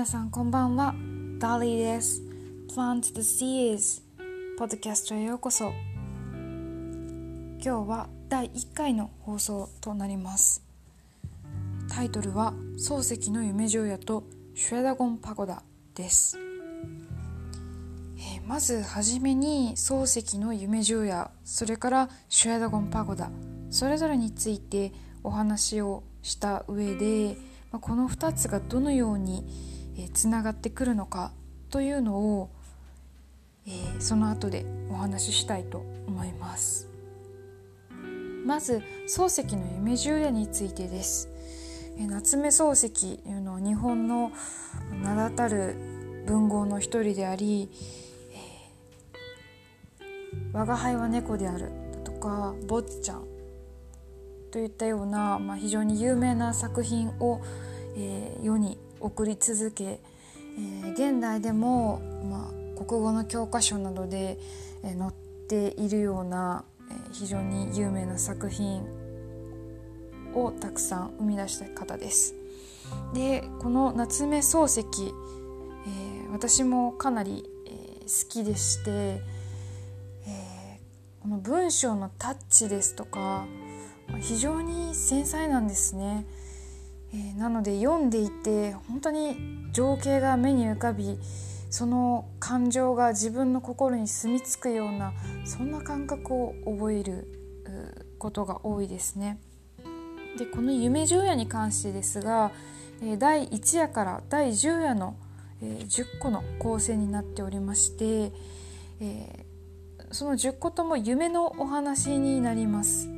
皆さんこんばんは。ダーリーです。Plant the Seas ポッドキャストへようこそ。今日は第1回の放送となります。タイトルは漱石の夢城屋とシュエダゴンパゴダです、えー、まずはじめに漱石の夢城屋それからシュエダゴンパゴダそれぞれについてお話をした上でまあ、この2つがどのようにつながってくるのかというのを、えー、その後でお話ししたいと思います。まず漱石の夢十夜についてです、えー、夏目漱石というのは日本の名だたる文豪の一人であり「我が輩は猫である」だとか「坊ちゃん」といったような、まあ、非常に有名な作品を、えー、世に送り続け、えー、現代でも、まあ、国語の教科書などで、えー、載っているような、えー、非常に有名な作品をたくさん生み出した方です。でこの夏目漱石、えー、私もかなり、えー、好きでして、えー、この文章のタッチですとか非常に繊細なんですね、えー、なので読んでいて本当に情景が目に浮かびその感情が自分の心に住み着くようなそんな感覚を覚えることが多いですね。でこの「夢十夜」に関してですが第1夜から第10夜の10個の構成になっておりましてその10個とも夢のお話になります。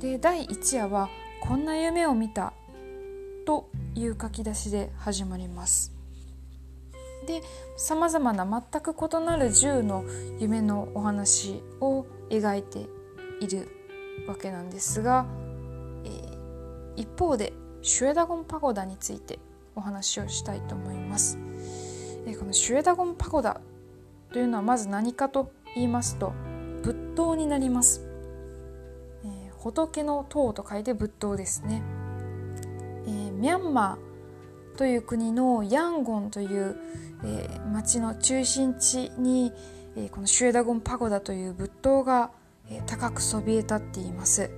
で第1夜は「こんな夢を見た」という書き出しで始まります。でさまざまな全く異なる10の夢のお話を描いているわけなんですが、えー、一方でシュエダゴンパゴダについてお話をしたいと思います。えー、このシュエダゴンパゴダというのはまず何かと言いますと仏塔になります。え仏の塔と書いて仏塔ですね、えー、ミャンマーという国のヤンゴンという、えー、町の中心地に、えー、このシュエダゴンパゴダという仏塔が、えー、高くそびえ立っています、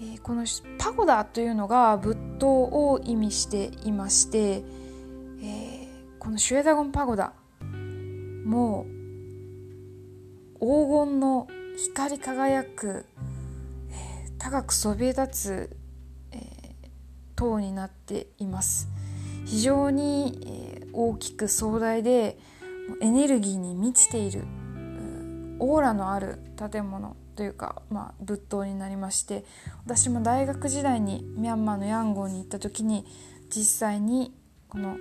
えー、このパゴダというのが仏塔を意味していまして、えー、このシュエダゴンパゴダもう黄金の光り輝く、えー、高くそびえ立つ、塔になっています。非常に、大きく壮大でエネルギーに満ちているオーラのある建物というか、まあ、仏塔になりまして私も大学時代にミャンマーのヤンゴンに行った時に実際にこの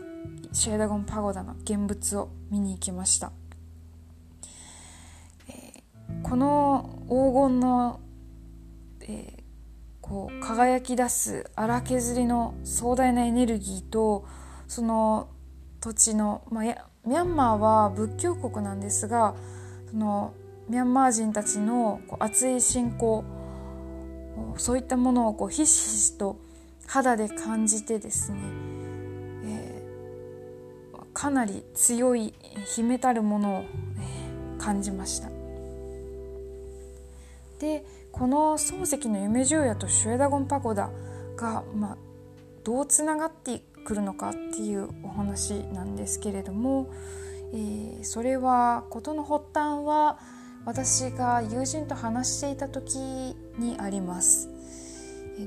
シェーダゴンパゴダの現物を見に行きました。この黄金の、えー、こう輝き出す荒削りの壮大なエネルギーとその土地の、まあ、ミャンマーは仏教国なんですがそのミャンマー人たちのこう熱い信仰そういったものをこうひしひしと肌で感じてですね、えー、かなり強い秘めたるものを、えー、感じました。でこの漱石の夢十夜とシュエダゴンパゴダが、まあ、どうつながってくるのかっていうお話なんですけれども、えー、それは事の発端は私が友人と話していた時にあります。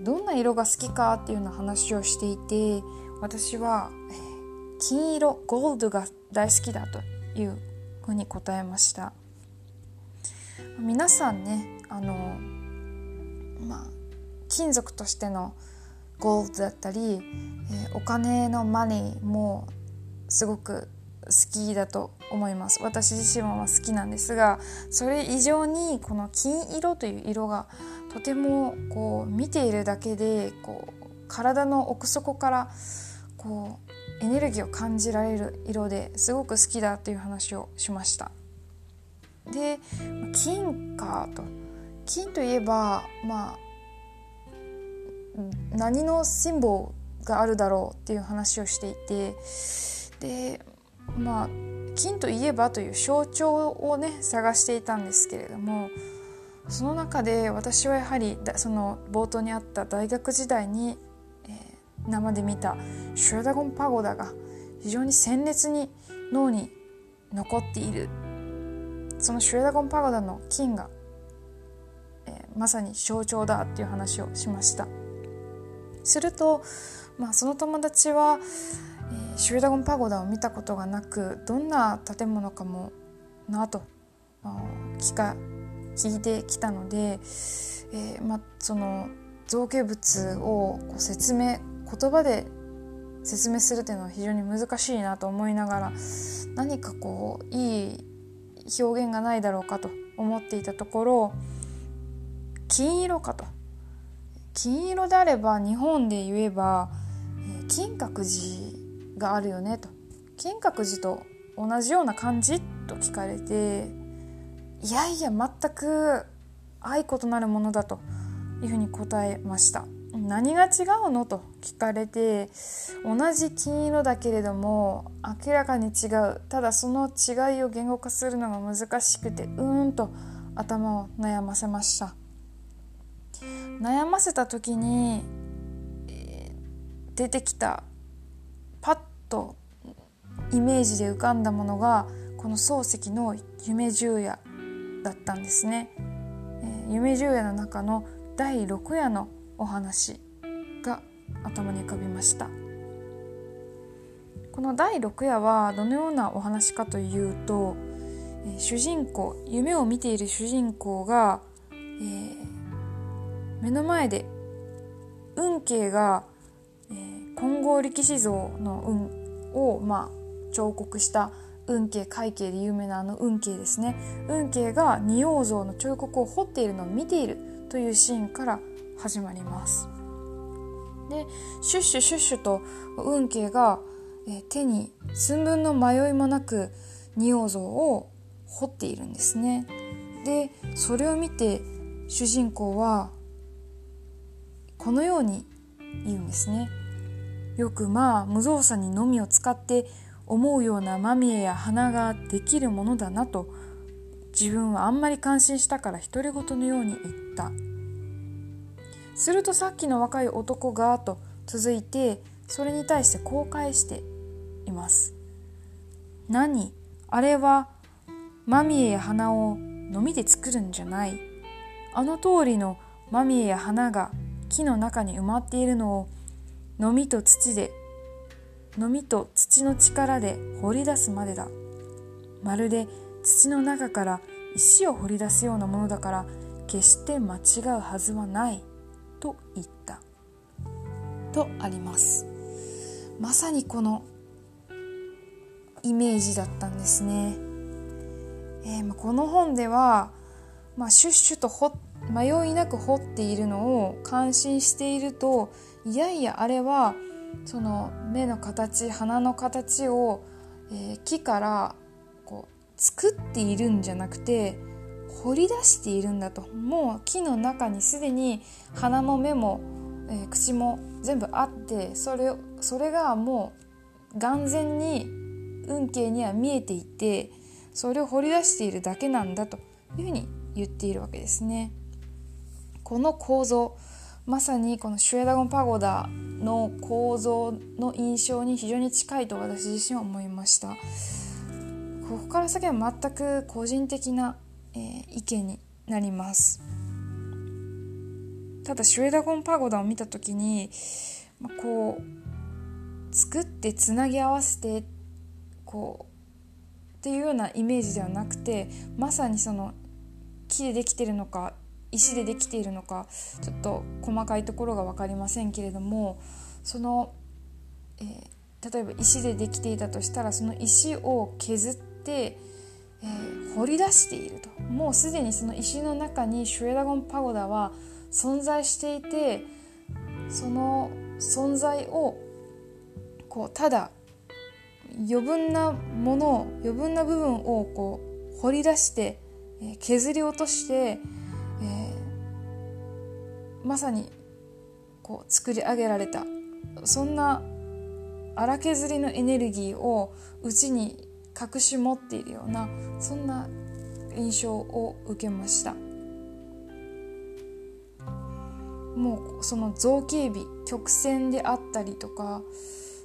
どんな色が好きかっていうような話をしていて私は金色ゴールドが大好きだというふうに答えました皆さんねあのまあ金属としてのゴールドだったり、えー、お金のマネーもすごく好きだと思います。私自身は好きなんですがそれ以上にこの金色という色がとてもこう見ているだけでこう体の奥底からこうエネルギーを感じられる色ですごく好きだという話をしました。で金かと金といえばまあ何のシンボルがあるだろうっていう話をしていてでまあ金といえばという象徴をね探していたんですけれどもその中で私はやはりその冒頭にあった大学時代に、えー、生で見たシュラダゴンパゴダが非常に鮮烈に脳に残っている。そのシュレダゴンパゴダの金が、まさに象徴だっていう話をしました。すると、まあ、その友達は、えー、シュレダゴンパゴダを見たことがなくどんな建物かもなと聞か聞いてきたので、えーま、その造形物をこう説明言葉で説明するというのは非常に難しいなと思いながら何かこういい表現がないだろうかと思っていたところ金色かと。金色であれば日本で言えば、金閣寺があるよねと。金閣寺と同じような感じと聞かれていやいや全く愛異なるものだというふうに答えました。何が違うのと聞かれて同じ金色だけれども明らかに違う。ただその違いを言語化するのが難しくてうーんと頭を悩ませました。悩ませた時に、えー、出てきたパッとイメージで浮かんだものがこの漱石の夢十夜だったんですね、えー、夢十夜の中の第6夜のお話が頭に浮かびました。この第6夜はどのようなお話かというと、えー、主人公夢を見ている主人公が、えー、目の前で運慶が、えー、金剛力士像の運を、まあ、彫刻した運慶会慶で有名なあの運慶ですね。運慶が仁王像の彫刻を彫っているのを見ているというシーンから始まります。でシュッシュシュッシュと運慶が、え手に寸分の迷いもなく仁王像を彫っているんですね。でそれを見て主人公はこのように言うんですね。よくまあ無造作にのみを使って思うようなまみえや花ができるものだなと自分はあんまり感心したから独り言のように言った。するとさっきの若い男がと続いてそれに対してこう返しています。何？あれはマミエや花をのみで作るんじゃない。あの通りのマミエや花が木の中に埋まっているのをのみと土でのみと土の力で掘り出すまでだ。まるで土の中から石を掘り出すようなものだから決して間違うはずはないと言った。とあります。まさにこのイメージだったんですね、えー、まこの本では、まあ、シュッシュと迷いなく掘っているのを感心しているといやいやあれはその目の形鼻の形を、えー、木からこう作っているんじゃなくて掘り出しているんだともう木の中にすでに鼻も目も、えー、口も全部あってそれそれがもう眼前に運慶には見えていてそれを掘り出しているだけなんだというふうに言っているわけですね。この構造まさにこのシュエダゴンパゴダの構造の印象に非常に近いと私自身は思いました。ここから先は全く個人的なえー、意見になります。ただシュエダゴンパゴダを見た時に、まあ、こう作ってつなぎ合わせてこうっていうようなイメージではなくてまさにその木でできてるのか石でできているのかちょっと細かいところが分かりませんけれどもその、えー、例えば石でできていたとしたらその石を削ってえー、掘り出していると。もうすでにその石の中にシュレダゴンパゴダは存在していてその存在をこうただ余分なものを余分な部分をこう掘り出して、削り落として、まさにこう作り上げられた。そんな荒削りのエネルギーを内に隠し持っているようなそんな印象を受けました。もうその造形美曲線であったりとか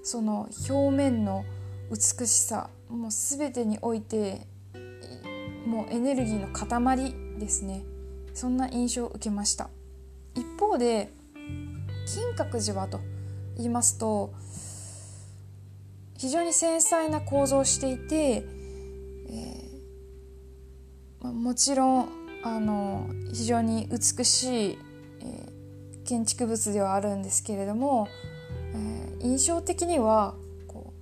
その表面の美しさもう全てにおいてもうエネルギーの塊ですね。そんな印象を受けました。方で金閣寺はと言いますと非常に繊細な構造をしていて、えー、もちろんあの非常に美しい、えー、建築物ではあるんですけれども、えー、印象的にはこ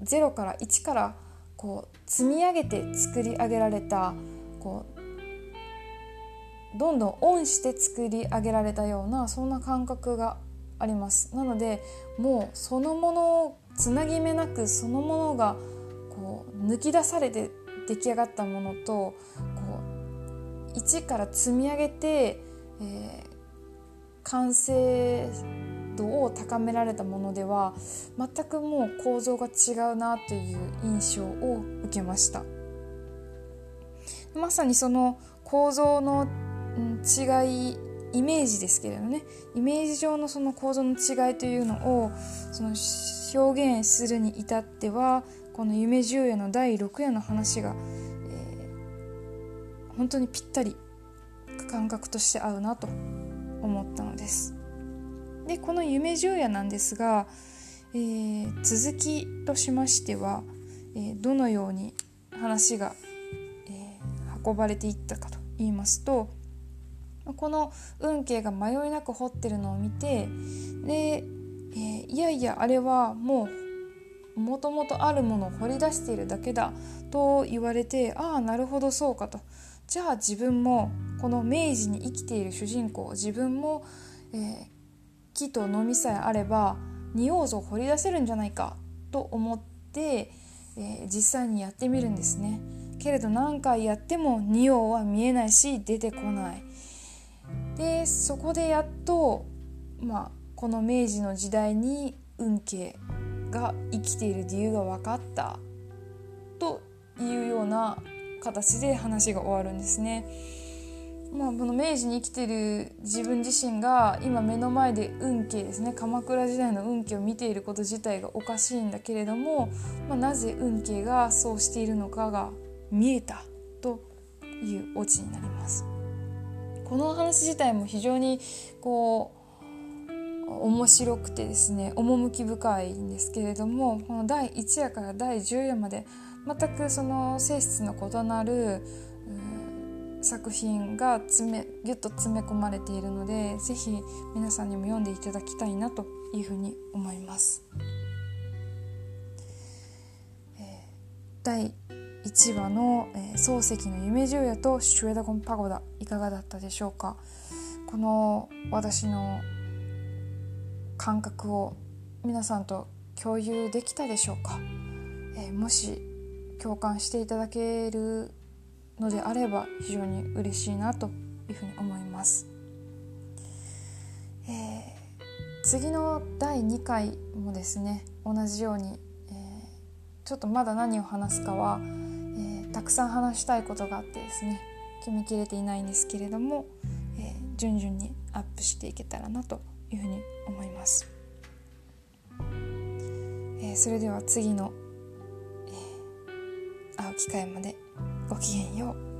う0から1からこう積み上げて作り上げられたこうどんどんオンして作り上げられたようなそんな感覚があります。なのでもうそのものをつなぎ目なくそのものがこう抜き出されて出来上がったものとこう一から積み上げて、えー、完成度を高められたものでは全くもう構造が違うなという印象を受けました。まさにその構造の違いイメージですけれどねイメージ上のその構造の違いというのをその表現するに至ってはこの「夢十夜」の第6夜の話が、えー、本当にぴったり感覚として合うなと思ったのです。でこの「夢十夜」なんですが、えー、続きとしましては、えー、どのように話が、え、運ばれていったかと言いますとこの運慶が迷いなく掘ってるのを見てでえー、いやいやあれはもうもともとあるものを掘り出しているだけだと言われてああなるほどそうかと。じゃあ自分もこの明治に生きている主人公自分も、えー、木とのみさえあれば仁王像を掘り出せるんじゃないかと思って、えー、実際にやってみるんですね。けれど何回やっても仁王は見えないし出てこない。でそこでやっとまあこの明治の時代に運慶が生きている理由が分かったというような形で話が終わるんですね。まあ、この明治に生きている自分自身が今目の前で運慶ですね鎌倉時代の運慶を見ていること自体がおかしいんだけれども、まあ、なぜ運慶がそうしているのかが見えたというオチになります。この話自体も非常にこう面白くてですね趣深いんですけれどもこの第1夜から第10夜まで全くその性質の異なる作品が詰めギュッと詰め込まれているので是非皆さんにも読んでいただきたいなというふうに思います。えー、第1話の、えー、漱石の夢十夜とシュエダゴンパゴダいかがだったでしょうか？この私の感覚を皆さんと共有できたでしょうか、えー、もし共感していただけるのであれば非常に嬉しいなというふうに思います、えー、次の第2回もですね同じように、えー、ちょっとまだ何を話すかは、え、たくさん話したいことがあってですね決めきれていないんですけれども、え順々にアップしていけたらなというふうに思います、えー、それでは次の、えー、会う機会までごきげんよう。